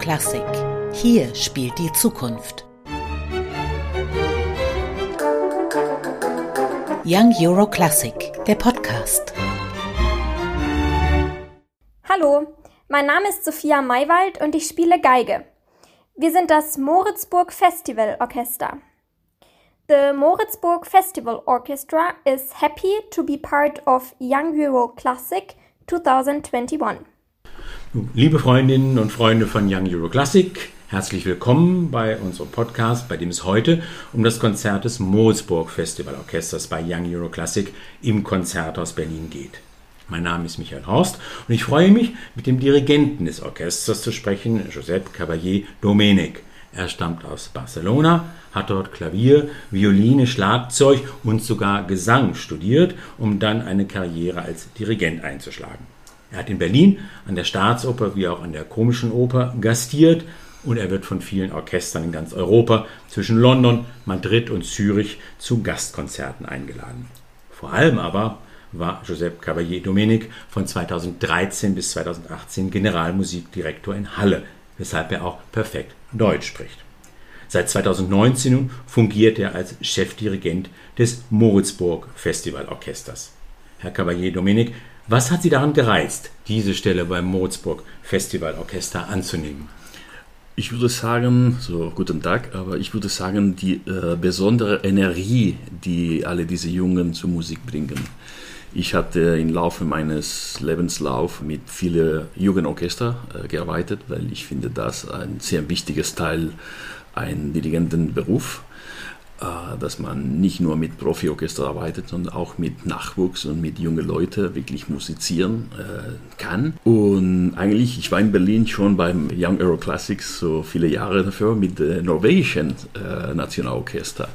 Classic. Hier spielt die Zukunft. Young Euro Classic, der Podcast. Hallo, mein Name ist Sophia Maywald und ich spiele Geige. Wir sind das Moritzburg Festival Orchester. The Moritzburg Festival Orchestra is happy to be part of Young Euro Classic 2021. Liebe Freundinnen und Freunde von Young Euro Classic, herzlich willkommen bei unserem Podcast, bei dem es heute um das Konzert des Moritzburg Festival Orchesters bei Young Euro Classic im Konzerthaus Berlin geht. Mein Name ist Michael Horst und ich freue mich, mit dem Dirigenten des Orchesters zu sprechen, Josep Caballé Domenic. Er stammt aus Barcelona, hat dort Klavier, Violine, Schlagzeug und sogar Gesang studiert, um dann eine Karriere als Dirigent einzuschlagen. Er hat in Berlin an der Staatsoper wie auch an der Komischen Oper gastiert und er wird von vielen Orchestern in ganz Europa zwischen London, Madrid und Zürich zu Gastkonzerten eingeladen. Vor allem aber war Josep Cavalier Domenic von 2013 bis 2018 Generalmusikdirektor in Halle, weshalb er auch perfekt Deutsch spricht. Seit 2019 fungiert er als Chefdirigent des Moritzburg Festivalorchesters. Herr Cavalier Domenic, was hat Sie daran gereizt, diese Stelle beim Moritzburg Festivalorchester anzunehmen? Ich würde sagen, so guten Tag, aber ich würde sagen, die äh, besondere Energie, die alle diese Jungen zur Musik bringen. Ich hatte im Laufe meines Lebenslauf mit vielen Jugendorchester äh, gearbeitet, weil ich finde das ein sehr wichtiges Teil ein Dirigentenberuf, dass man nicht nur mit Profiorchester arbeitet, sondern auch mit Nachwuchs und mit jungen Leuten wirklich musizieren äh, kann. Und eigentlich, ich war in Berlin schon beim Young Euro Classics so viele Jahre dafür mit dem norwegischen äh, Nationalorchester.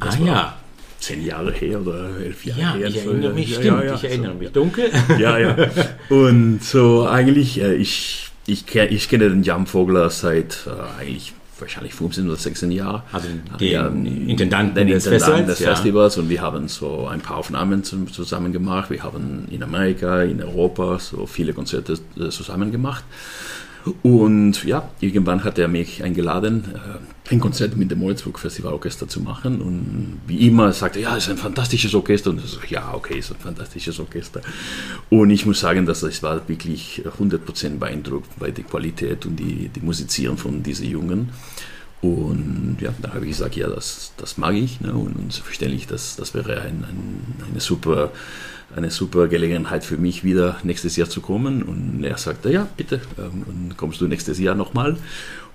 Das ah ja zehn Jahre her oder elf Jahre ja, her. Ich erinnere mich, ja, stimmt, ja, ja, ich erinnere so. mich dunkel. Ja, ja. Und so eigentlich, ich, ich, ich kenne den Jan Vogler seit äh, eigentlich wahrscheinlich 15 oder 16 Jahren. Also den ja, Intendanten den des, Festivals, des Festivals und wir haben so ein paar Aufnahmen zusammen gemacht. Wir haben in Amerika, in Europa so viele Konzerte äh, zusammen gemacht. Und ja, irgendwann hat er mich eingeladen, äh, ein Konzert mit dem Moritzburg Festival Orchester zu machen. Und wie immer sagte er, ja, es ist ein fantastisches Orchester. Und ich so, ja, okay, es ist ein fantastisches Orchester. Und ich muss sagen, dass ich war wirklich 100% beeindruckt bei der Qualität und die, die Musizieren von diesen Jungen. Und ja, da habe ich gesagt, ja, das, das mag ich. Ne? Und, und selbstverständlich, das, das wäre ein, ein, eine super eine super Gelegenheit für mich, wieder nächstes Jahr zu kommen. Und er sagte, ja, bitte, ähm, und kommst du nächstes Jahr nochmal.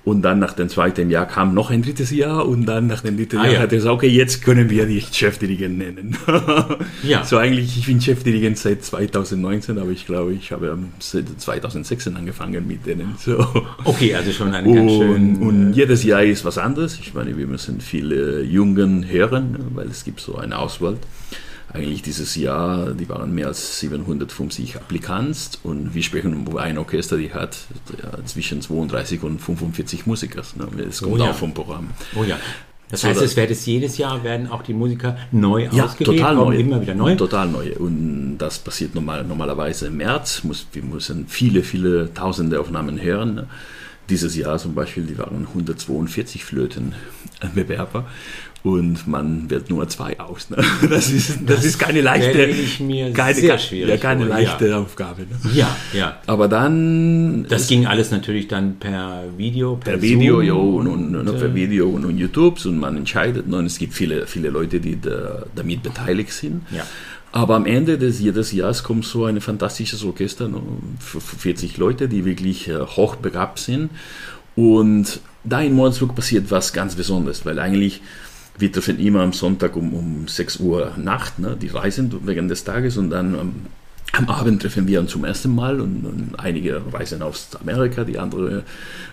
Und dann nach dem zweiten Jahr kam noch ein drittes Jahr und dann nach dem dritten ah, Jahr ja. hat er gesagt, okay, jetzt können wir dich Chefdirigent nennen. ja. So eigentlich, ich bin Chefdirigent seit 2019, aber ich glaube, ich habe 2016 angefangen mit denen. So. Okay, also schon eine ganz schön... Und äh, jedes Jahr ist was anderes. Ich meine, wir müssen viele Jungen hören, weil es gibt so eine Auswahl eigentlich dieses Jahr, die waren mehr als 750 Applikants und wir sprechen über ein Orchester, die hat zwischen 32 und 45 Musiker. Das kommt oh ja. auch vom Programm. Oh ja. Das heißt, es wird es jedes Jahr werden auch die Musiker neu ja, ausgewählt, total neu. immer wieder neu. Total neu. Und das passiert normal, normalerweise im März. Muss, wir müssen viele, viele tausende Aufnahmen hören. Dieses Jahr zum Beispiel, die waren 142 Flötenbewerber und man wählt nur zwei aus. Ne? Das, ist, das, das, ist keine leichte, keine, ja, keine leichte ja. Aufgabe. Ne? Ja, ja. Aber dann. Das ging alles natürlich dann per Video, per, per Video, ja, und, und, und, per äh, Video und, und YouTube und man entscheidet. Ne? Und es gibt viele, viele Leute, die da, damit beteiligt sind. Ja. Aber am Ende des jedes Jahres kommt so ein fantastisches Orchester, 40 Leute, die wirklich äh, hochbegabt sind. Und da in Mordsburg passiert was ganz Besonderes, weil eigentlich wir treffen immer am Sonntag um, um 6 Uhr Nacht, ne? die reisen während des Tages und dann am, am Abend treffen wir uns zum ersten Mal und, und, einige reisen aus Amerika, die andere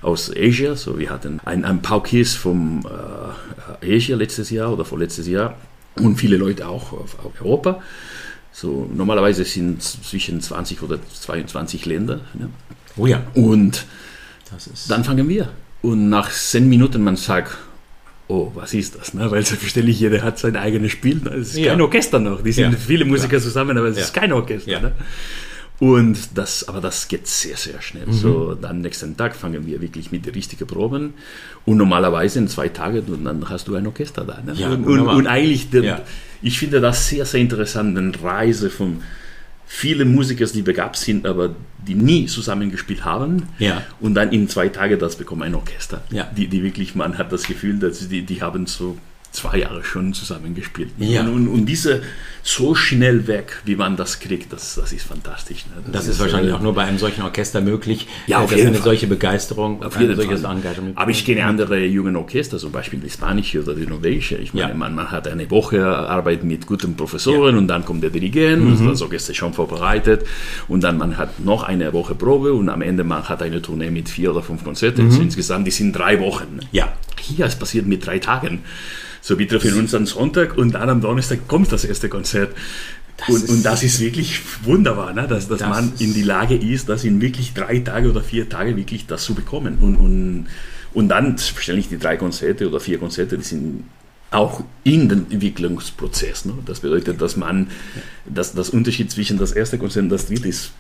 aus Asia. So, wir hatten ein, ein Paukis vom äh, Asia letztes Jahr oder vorletztes Jahr und viele Leute auch auf, auf Europa. So, normalerweise sind es zwischen 20 oder 22 Länder. Ne? Oh ja. Und dann fangen wir. Und nach 10 Minuten man sagt, oh, was ist das? Ne? Weil selbstverständlich jeder hat sein eigenes Spiel. Ne? Es ist ja. kein Orchester noch. Die sind ja. viele Musiker zusammen, aber es ist kein Orchester. Ne? Und das, aber das geht sehr, sehr schnell. Mhm. So, am nächsten Tag fangen wir wirklich mit den richtigen Proben. Und normalerweise in zwei Tagen, dann hast du ein Orchester da. Ne? Ja, und, und, und, eigentlich, ja. ich finde das sehr, sehr interessant, eine Reise von vielen Musikern, die begabt sind, aber die nie zusammengespielt haben. Ja. Und dann in zwei Tagen das bekommen ein Orchester. Ja. Die, die wirklich, man hat das Gefühl, dass die, die haben so zwei Jahre schon zusammengespielt. Ja. Und, und, diese so schnell weg, wie man das kriegt, das, das ist fantastisch. Ne? Das, das, ist, wahrscheinlich äh, auch nur bei einem solchen Orchester möglich, ja, äh, auf dass jeden eine Fall. solche Begeisterung, auf jeden solches Fall. Engagement. Aber ich kenne andere jungen Orchester, zum Beispiel die spanische oder die norwegische. Ich meine, Ja. man, man hat eine Woche Arbeit mit guten Professoren und dann kommt der Dirigent Mhm. und das Orchester schon vorbereitet und dann man hat noch eine Woche Probe und am Ende man hat eine Tournee mit vier oder fünf Konzerten. Also insgesamt, die sind drei Wochen. Mhm. Ja. Hier, es passiert mit drei Tagen. So, wir treffen uns am Sonntag und dann am Donnerstag kommt das erste Konzert. Das und, und das ist wirklich wunderbar, ne? dass, dass Das man in die Lage ist, das in wirklich drei Tage oder vier Tage wirklich das zu bekommen. Und, und, und dann stelle die drei Konzerte oder vier Konzerte, die sind auch in den Entwicklungsprozess. Ne? Das bedeutet, dass man, dass das Unterschied zwischen das erste Konzert und das dritte ist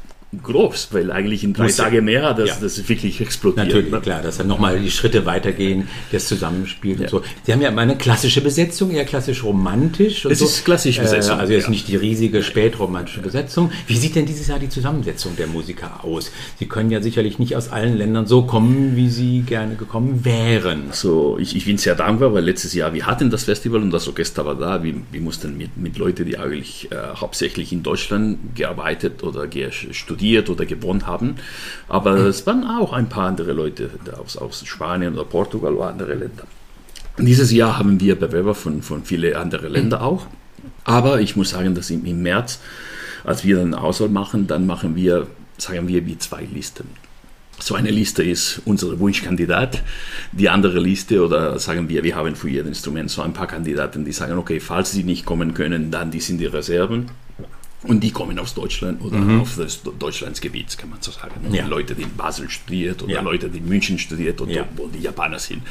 groß, weil eigentlich in drei Muss ja. Tagen mehr, das, Ja. das wirklich explodiert. Natürlich, ne? klar, dass dann nochmal die Schritte weitergehen, das Zusammenspiel Ja. und so. Sie haben ja immer eine klassische Besetzung, eher klassisch romantisch. Es so. ist klassisch Besetzung, Äh, also jetzt ja. nicht die riesige spätromantische Besetzung. Wie sieht denn dieses Jahr die Zusammensetzung der Musiker aus? Sie können ja sicherlich nicht aus allen Ländern so kommen, wie Sie gerne gekommen wären. So, ich, ich bin sehr dankbar, weil letztes Jahr wir hatten das Festival und das Orchester war da. Wir, wir mussten mit, mit Leuten, die eigentlich äh, hauptsächlich in Deutschland gearbeitet oder ge studiert oder gewohnt haben. Aber es waren auch ein paar andere Leute aus, aus Spanien oder Portugal oder andere Länder. Dieses Jahr haben wir Bewerber von, von vielen anderen Ländern auch. Aber ich muss sagen, dass im, im März, als wir dann Auswahl machen, dann machen wir, sagen wir, wie zwei Listen. So eine Liste ist unser Wunschkandidat. Die andere Liste, oder sagen wir, wir haben für jedes Instrument so ein paar Kandidaten, die sagen, okay, falls sie nicht kommen können, dann die sind die Reserven. Und die kommen aus Deutschland oder auf das Deutschlandsgebiet, kann man so sagen. Mhm. Ja. Leute, die in Basel studiert oder Ja. Leute, die in München studiert oder Ja. wo die Japaner sind.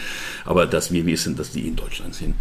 Aber dass wir wissen, dass die in Deutschland sind.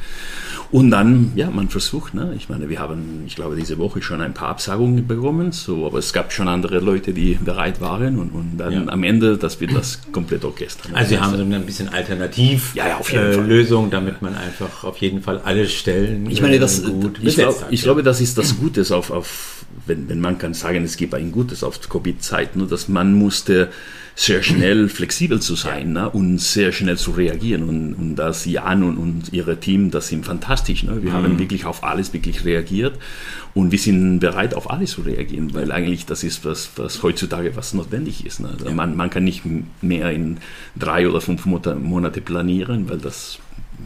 Und dann, ja, man versucht, ne? ich meine, wir haben, ich glaube, diese Woche schon ein paar Absagungen bekommen, so, aber es gab schon andere Leute, die bereit waren und, und dann am Ende, das wird das komplette Orchester. ne? Also Sie haben so ein bisschen Alternativ Ja, äh. Lösung, damit man einfach auf jeden Fall alle Stellen Ich meine, äh, das, gut ich, glaub, ich glaube, das ist das Gute auf, auf wenn, wenn man kann sagen, es gibt ein Gutes auf Covid-Zeit, nur dass man musste sehr schnell flexibel zu sein ne, und sehr schnell zu reagieren und, und das Jan und, und ihre Team, das sind fantastisch. Ne? Wir haben wirklich auf alles wirklich reagiert und wir sind bereit, auf alles zu reagieren, weil eigentlich das ist, was, was heutzutage was notwendig ist. Ne? Also Man, man kann nicht mehr in drei oder fünf Monate planieren, weil das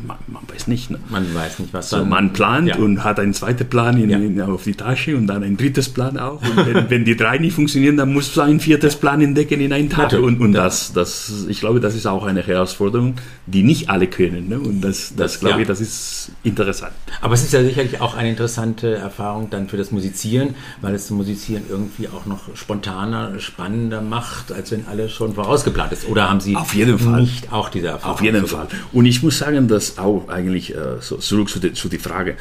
man, man weiß nicht. Ne? Man weiß nicht, was So, man plant Ja. und hat einen zweiten Plan in, Ja. in, auf die Tasche und dann ein drittes Plan auch. Und wenn, wenn die drei nicht funktionieren, dann musst du ein viertes Plan entdecken in einen Tag. Natürlich. Und, und das, das, ich glaube, das ist auch eine Herausforderung, die nicht alle können. Ne? Und das, das, Das- glaube ja. ich, das ist interessant. Aber es ist ja sicherlich auch eine interessante Erfahrung dann für das Musizieren, weil es zum Musizieren irgendwie auch noch spontaner, spannender macht, als wenn alles schon vorausgeplant ist. Oder haben Sie Auf jeden Fall. nicht auch diese Erfahrung? Auf jeden Fall. Und ich muss sagen, dass auch eigentlich, äh, so, zurück zu, die, zu die Frage,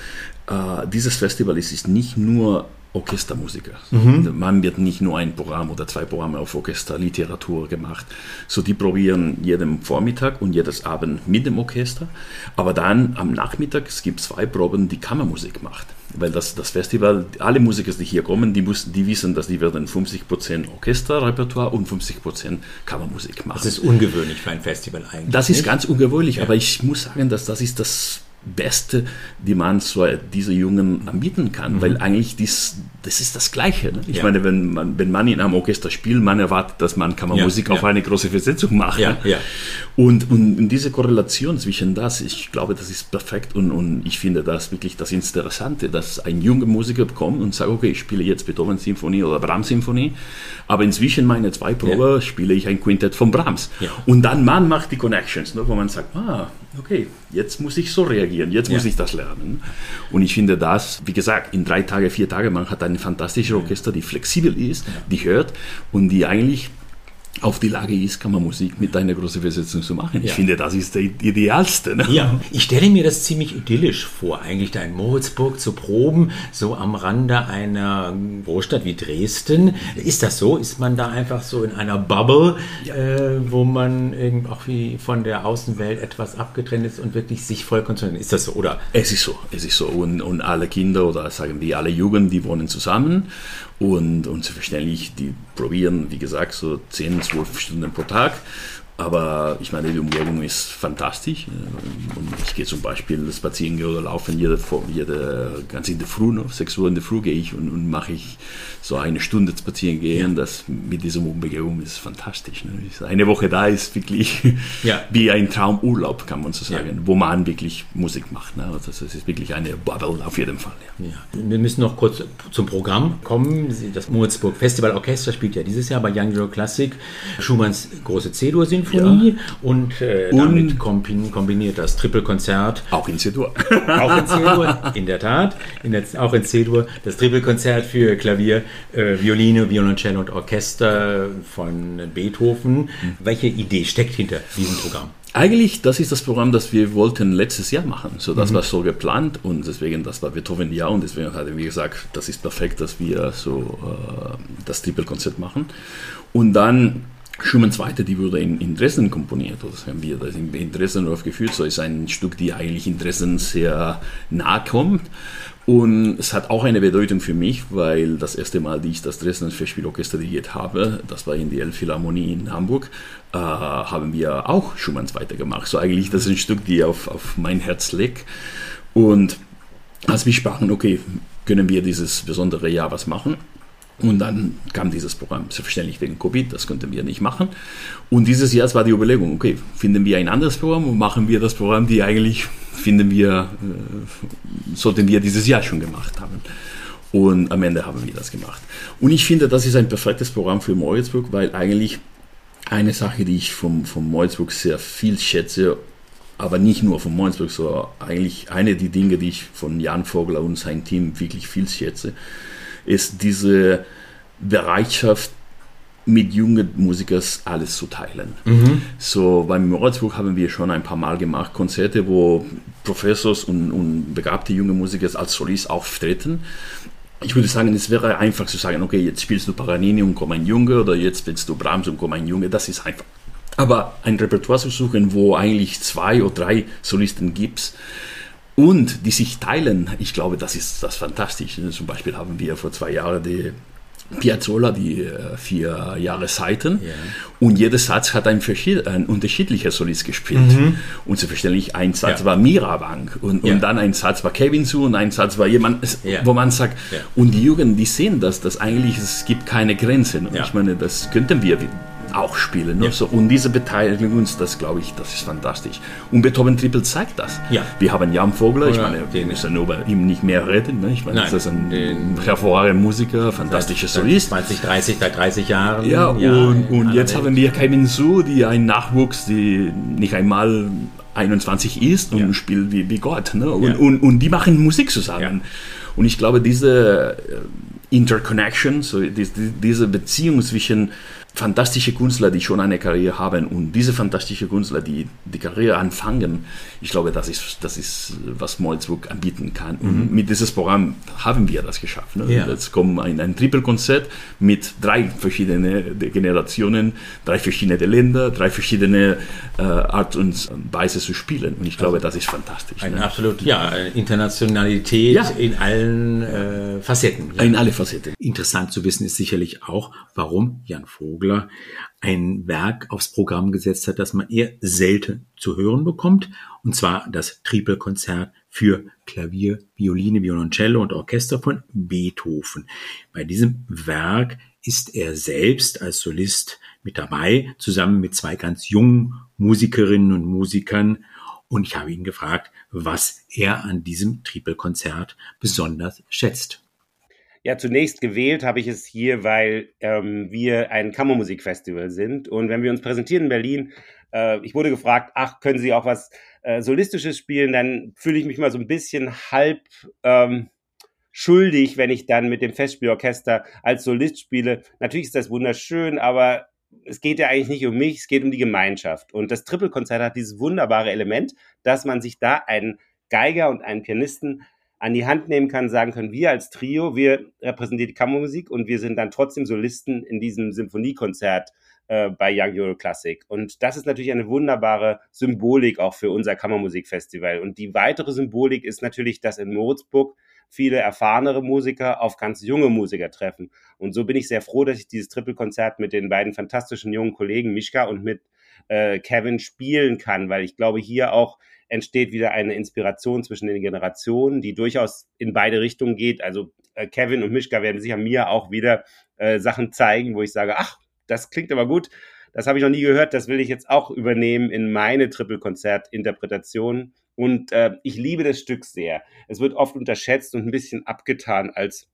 äh, dieses Festival ist, ist nicht nur Orchestermusiker. Man wird nicht nur ein Programm oder zwei Programme auf Orchesterliteratur gemacht. So, die probieren jeden Vormittag und jedes Abend mit dem Orchester. Aber dann am Nachmittag, es gibt zwei Proben, die Kammermusik macht. Weil das, das Festival, alle Musiker, die hier kommen, die, muss, die wissen, dass die werden 50% Orchesterrepertoire und 50% Kammermusik machen. Das ist ungewöhnlich für ein Festival eigentlich. Das ist nicht? ganz ungewöhnlich, aber ich muss sagen, dass das ist das Beste, die man so diese Jungen anbieten kann, weil eigentlich dies, das ist das Gleiche. Ne? Ich Mhm. Ja. meine, wenn man, wenn man in einem Orchester spielt, man erwartet, dass man Kammermusik Ja, auf ja. eine große Versetzung macht. Ne? Und, und, diese Korrelation zwischen das, ich glaube, das ist perfekt und, und ich finde das wirklich das Interessante, dass ein junger Musiker kommt und sagt, okay, ich spiele jetzt Beethoven-Symphonie oder Brahms-Symphonie, aber inzwischen meine zwei Probe spiele ich ein Quintett von Brahms. Und dann man macht die Connections, ne, wo man sagt, ah, okay, jetzt muss ich so reagieren, jetzt muss Ja. ich das lernen. Und ich finde das, wie gesagt, in drei Tage, vier Tage, man hat ein fantastisches Orchester, die flexibel ist, die hört und die eigentlich auf die Lage ist, Kammermusik mit einer großen Versetzung zu machen. Ich Ja. finde, das ist der idealste. Ne? Ja, ich stelle mir das ziemlich idyllisch vor, eigentlich da in Moritzburg zu proben, so am Rande einer Großstadt wie Dresden. Ist das so? Ist man da einfach so in einer Bubble, äh, wo man irgendwie auch wie von der Außenwelt etwas abgetrennt ist und wirklich sich voll konzentriert? Ist das so? Oder? Es ist so, es ist so. Und, und alle Kinder oder sagen wir alle Jugend, die wohnen zusammen und, und selbstverständlich, die probieren, wie gesagt, so 10, 12 Stunden pro Tag. Aber ich meine, die Umgebung ist fantastisch. Und ich gehe zum Beispiel spazieren gehen oder laufen jede, jede ganz in der Früh, noch, 6 Uhr in der Früh gehe ich und, und mache ich so eine Stunde spazieren gehen. Das mit dieser Umgebung ist fantastisch. Ne? Eine Woche da ist wirklich Ja. wie ein Traumurlaub, kann man so sagen, wo man wirklich Musik macht. Ne? Also das ist wirklich eine Bubble auf jeden Fall. Ja. Ja. Wir müssen noch kurz zum Programm kommen. Das Moritzburg Festival Orchester spielt ja dieses Jahr bei Young Euro Classic Schumanns große C-Dur-Sinfonie und, äh, damit kombin- kombiniert das Trippelkonzert Auch in C-Dur. Auch in C-Dur, in der Tat. In der, auch in C-Dur. Das Trippelkonzert für Klavier, äh, Violine, Violoncello und Orchester von Beethoven. Welche Idee steckt hinter diesem Programm? Eigentlich, das ist das Programm, das wir wollten letztes Jahr machen. So, das war so geplant und deswegen, das war Beethoven ja und deswegen hatten wir gesagt, das ist perfekt, dass wir so äh, das Trippelkonzert machen. Und dann Schumann Zweite, die wurde in, Dresden komponiert, das haben wir das in, Dresden aufgeführt. So ist ein Stück, die eigentlich in Dresden sehr nahe kommt. Und es hat auch eine Bedeutung für mich, weil das erste Mal, die ich das Dresden Festspielorchester dirigiert habe, das war in die Elbphilharmonie in Hamburg, äh, haben wir auch Schumanns weitergemacht. So eigentlich, das ist ein Stück, die auf, auf mein Herz liegt. Und als wir sprachen, okay, können wir dieses besondere Jahr was machen? Und dann kam dieses Programm, selbstverständlich wegen Covid, das konnten wir nicht machen. Und dieses Jahr war die Überlegung, okay, finden wir ein anderes Programm und machen wir das Programm, die eigentlich, finden wir, äh, sollten wir dieses Jahr schon gemacht haben. Und am Ende haben wir das gemacht. Und ich finde, das ist ein perfektes Programm für Moritzburg, weil eigentlich eine Sache, die ich vom, vom Moritzburg sehr viel schätze, aber nicht nur von Moritzburg, sondern eigentlich eine der Dinge, die ich von Jan Vogler und sein Team wirklich viel schätze, ist diese Bereitschaft, mit jungen Musikern alles zu teilen. So beim Moritzburg haben wir schon ein paar Mal gemacht, Konzerte, wo Professors und, und begabte junge Musiker als Solist auftreten. Ich würde sagen, es wäre einfach zu sagen, okay, jetzt spielst du Paganini und komm ein Junge oder jetzt spielst du Brahms und komm ein Junge, das ist einfach. Aber ein Repertoire zu suchen, wo eigentlich zwei oder drei Solisten gibt und die sich teilen, ich glaube, das ist das fantastisch. Zum Beispiel haben wir vor zwei Jahren die Piazzolla, die äh, vier Jahre Seiten. Ja. Und jeder Satz hat ein, ein unterschiedlicher Solist gespielt. Und selbstverständlich ein Satz Ja. war Mirabank und, Ja. und dann ein Satz war Kevin zu und ein Satz war jemand, Ja. wo man sagt, und die Jugend, die sehen das, dass eigentlich es gibt keine Grenzen. Und ich meine, das könnten wir auch spielen. Ne? Ja. So, und diese Beteiligung, das glaube ich, das ist fantastisch. Und Beethoven Triple zeigt das. Ja. Wir haben Jan Vogler, ich meine, wir müssen über ihn nicht mehr reden. Ne? Ich meine, Nein, das ist ein den- hervorragender Musiker, fantastischer Seit Solist. 20, 30, seit 30 Jahren. Ja, und, in und jetzt Welt. haben wir Kevin Su, die ein Nachwuchs, die nicht einmal 21 ist und Ja. spielt wie, wie Gott. Ne? Und, Ja. und, und die machen Musik zusammen. Ja. Und ich glaube, diese äh, Interconnection, so die, die, diese Beziehung zwischen fantastische Künstler, die schon eine Karriere haben und diese fantastische Künstler, die die Karriere anfangen, ich glaube, das ist, das ist was Molzburg anbieten kann. Und mit dieses Programm haben wir das geschafft. Ne? Mhm. Ja. Jetzt kommt ein, ein Triple-Konzert mit drei verschiedenen Generationen, drei verschiedene Länder, drei verschiedene äh, Art und Weise zu spielen. Und ich glaube, das ist fantastisch. Ein Ne? absolut, ja, Internationalität Ja. in allen äh, Facetten. Ja. In alle Facetten. Interessant zu wissen ist sicherlich auch, warum Jan Vogler ein Werk aufs Programm gesetzt hat, das man eher selten zu hören bekommt, und zwar das Triple-Konzert für Klavier, Violine, Violoncello und Orchester von Beethoven. Bei diesem Werk ist er selbst als Solist mit dabei, zusammen mit zwei ganz jungen Musikerinnen und Musikern. Und ich habe ihn gefragt, was er an diesem Triple-Konzert besonders schätzt. Ja, zunächst gewählt habe ich es hier, weil ähm, wir ein Kammermusikfestival sind. Und wenn wir uns präsentieren in Berlin, äh, ich wurde gefragt, ach, können Sie auch was äh, Solistisches spielen? Dann fühle ich mich mal so ein bisschen halb ähm, schuldig, wenn ich dann mit dem Festspielorchester als Solist spiele. Natürlich ist das wunderschön, aber es geht ja eigentlich nicht um mich, es geht um die Gemeinschaft. Und das Triple-Konzert hat dieses wunderbare Element, dass man sich da einen Geiger und einen Pianisten an die Hand nehmen kann, sagen können, wir als Trio, wir repräsentieren die Kammermusik und wir sind dann trotzdem Solisten in diesem Symphoniekonzert äh, bei Young Euro Classic. Und das ist natürlich eine wunderbare Symbolik auch für unser Kammermusikfestival. Und die weitere Symbolik ist natürlich, dass in Moritzburg viele erfahrenere Musiker auf ganz junge Musiker treffen. Und so bin ich sehr froh, dass ich dieses Triple-Konzert mit den beiden fantastischen jungen Kollegen Mischka und mit äh, Kevin spielen kann, weil ich glaube, hier auch entsteht wieder eine Inspiration zwischen den Generationen, die durchaus in beide Richtungen geht. Also äh, Kevin und Mischka werden sicher mir auch wieder äh, Sachen zeigen, wo ich sage, ach, das klingt aber gut, das habe ich noch nie gehört, das will ich jetzt auch übernehmen in meine Triple-Konzert-Interpretation. Und äh, ich liebe das Stück sehr. Es wird oft unterschätzt und ein bisschen abgetan als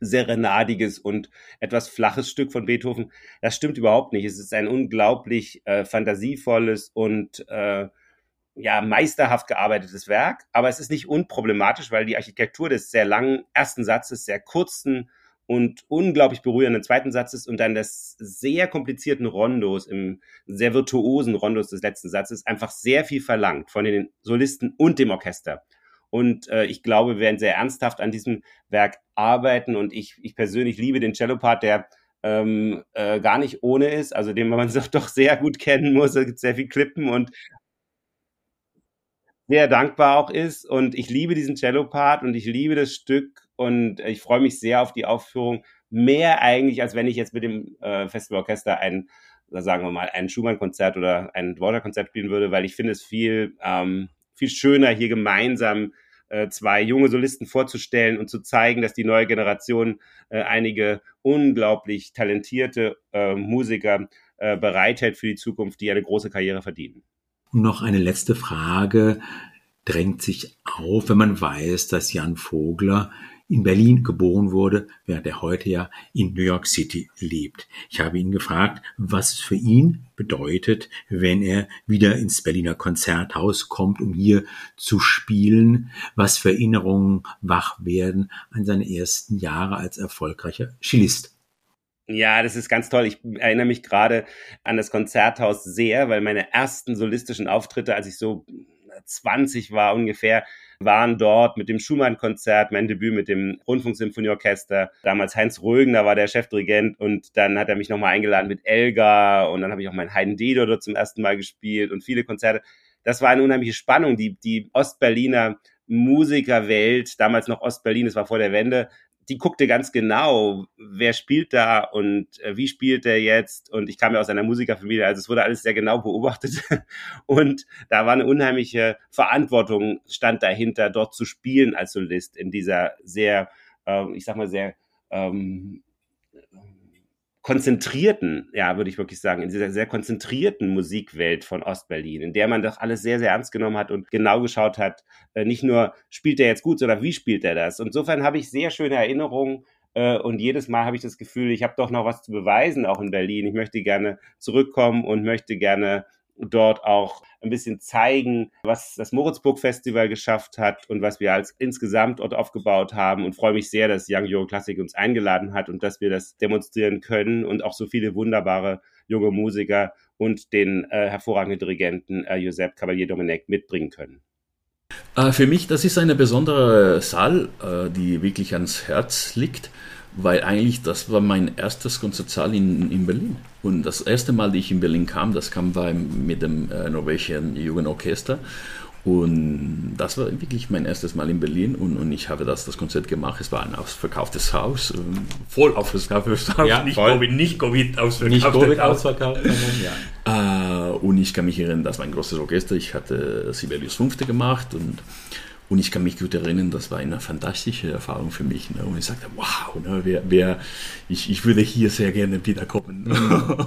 serenadiges und etwas flaches Stück von Beethoven. Das stimmt überhaupt nicht. Es ist ein unglaublich äh, fantasievolles und äh, ja, meisterhaft gearbeitetes Werk, aber es ist nicht unproblematisch, weil die Architektur des sehr langen ersten Satzes, sehr kurzen und unglaublich berührenden zweiten Satzes und dann des sehr komplizierten Rondos, im sehr virtuosen Rondos des letzten Satzes einfach sehr viel verlangt von den Solisten und dem Orchester. Und äh, ich glaube, wir werden sehr ernsthaft an diesem Werk arbeiten und ich, ich persönlich liebe den Cello-Part, der ähm, äh, gar nicht ohne ist, also den man doch sehr gut kennen muss. Es gibt sehr viel Klippen und sehr dankbar auch ist. Und ich liebe diesen Cello-Part und ich liebe das Stück und ich freue mich sehr auf die Aufführung. Mehr eigentlich, als wenn ich jetzt mit dem äh, Festivalorchester ein, sagen wir mal, ein Schumann-Konzert oder ein Dvorak-Konzert spielen würde, weil ich finde es viel, ähm, viel schöner, hier gemeinsam äh, zwei junge Solisten vorzustellen und zu zeigen, dass die neue Generation äh, einige unglaublich talentierte äh, Musiker äh, bereithält für die Zukunft, die eine große Karriere verdienen. Und noch eine letzte Frage drängt sich auf, wenn man weiß, dass Jan Vogler in Berlin geboren wurde, während er heute ja in New York City lebt. Ich habe ihn gefragt, was es für ihn bedeutet, wenn er wieder ins Berliner Konzerthaus kommt, um hier zu spielen, was für Erinnerungen wach werden an seine ersten Jahre als erfolgreicher Cellist. Ja, das ist ganz toll. Ich erinnere mich gerade an das Konzerthaus sehr, weil meine ersten solistischen Auftritte, als ich so 20 war ungefähr, waren dort mit dem Schumann-Konzert, mein Debüt mit dem Rundfunksymphonieorchester. Damals Heinz Rögner war der Chefdirigent und dann hat er mich nochmal eingeladen mit Elga und dann habe ich auch meinen Haydn Dido dort zum ersten Mal gespielt und viele Konzerte. Das war eine unheimliche Spannung. Die, die Ostberliner Musikerwelt, damals noch Ostberlin, das war vor der Wende, die guckte ganz genau, wer spielt da und äh, wie spielt der jetzt. Und ich kam ja aus einer Musikerfamilie, also es wurde alles sehr genau beobachtet. Und da war eine unheimliche Verantwortung, stand dahinter, dort zu spielen als Solist in dieser sehr, äh, ich sag mal, sehr ähm, konzentrierten, ja, würde ich wirklich sagen, in dieser sehr konzentrierten Musikwelt von Ostberlin, in der man doch alles sehr, sehr ernst genommen hat und genau geschaut hat, äh, nicht nur spielt er jetzt gut, sondern wie spielt er das. Insofern habe ich sehr schöne Erinnerungen äh, und jedes Mal habe ich das Gefühl, ich habe doch noch was zu beweisen, auch in Berlin. Ich möchte gerne zurückkommen und möchte gerne dort auch ein bisschen zeigen, was das Moritzburg Festival geschafft hat und was wir als insgesamt dort aufgebaut haben und freue mich sehr, dass Young Euro Classic uns eingeladen hat und dass wir das demonstrieren können und auch so viele wunderbare junge Musiker und den äh, hervorragenden Dirigenten äh, Josep Cavalier Domenech mitbringen können. Äh, für mich, das ist eine besondere Saal, äh, die wirklich ans Herz liegt weil eigentlich das war mein erstes Konzertsaal in, in Berlin. Und das erste Mal, die ich in Berlin kam, das kam war mit dem äh, norwegischen Jugendorchester. Und das war wirklich mein erstes Mal in Berlin und, und ich habe das, das Konzert gemacht. Es war ein ausverkauftes Haus, ähm, voll ausverkauftes Haus, ja, nicht, voll. COVID, nicht Covid ausverkauft. Nicht Covid ausverkauft, ja. Äh, und ich kann mich erinnern, das war ein großes Orchester. Ich hatte Sibelius Fünfte gemacht und und ich kann mich gut erinnern, das war eine fantastische Erfahrung für mich. Ne? Und ich sagte, wow, ne, wer, wer, ich, ich würde hier sehr gerne wiederkommen. Mhm.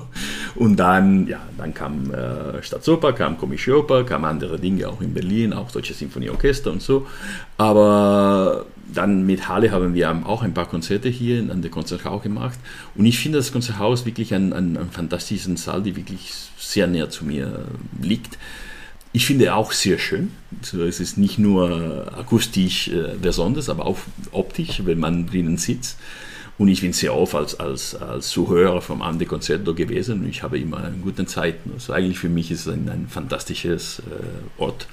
und dann, ja, dann kam äh, Staatsoper, kam Komische Oper, kamen andere Dinge auch in Berlin, auch Deutsche Sinfonieorchester und so. Aber dann mit Halle haben wir auch ein paar Konzerte hier an der Konzerthaus gemacht. Und ich finde das Konzerthaus wirklich ein, ein, ein fantastischen Saal, die wirklich sehr näher zu mir liegt. Ich finde auch sehr schön. Also es ist nicht nur akustisch äh, besonders, aber auch optisch, wenn man drinnen sitzt. Und ich bin sehr oft als, als, als Zuhörer vom Ande Concerto gewesen und ich habe immer eine gute Zeit. Also eigentlich für mich ist es ein, ein fantastisches äh, Ort,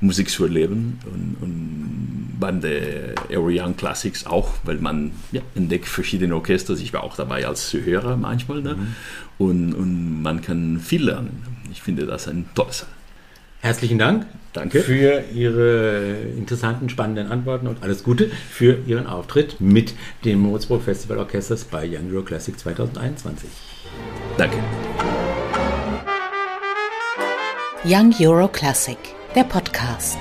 Musik zu erleben. Und, und bei der Young Classics auch, weil man ja, entdeckt verschiedene Orchester. Ich war auch dabei als Zuhörer manchmal. Ne? Mhm. Und, und man kann viel lernen. Ich finde das ein tolles. Herzlichen Dank Danke. für Ihre interessanten, spannenden Antworten und alles Gute für Ihren Auftritt mit dem Mozart Festival Orchesters bei Young Euro Classic 2021. Danke. Young Euro Classic, der Podcast.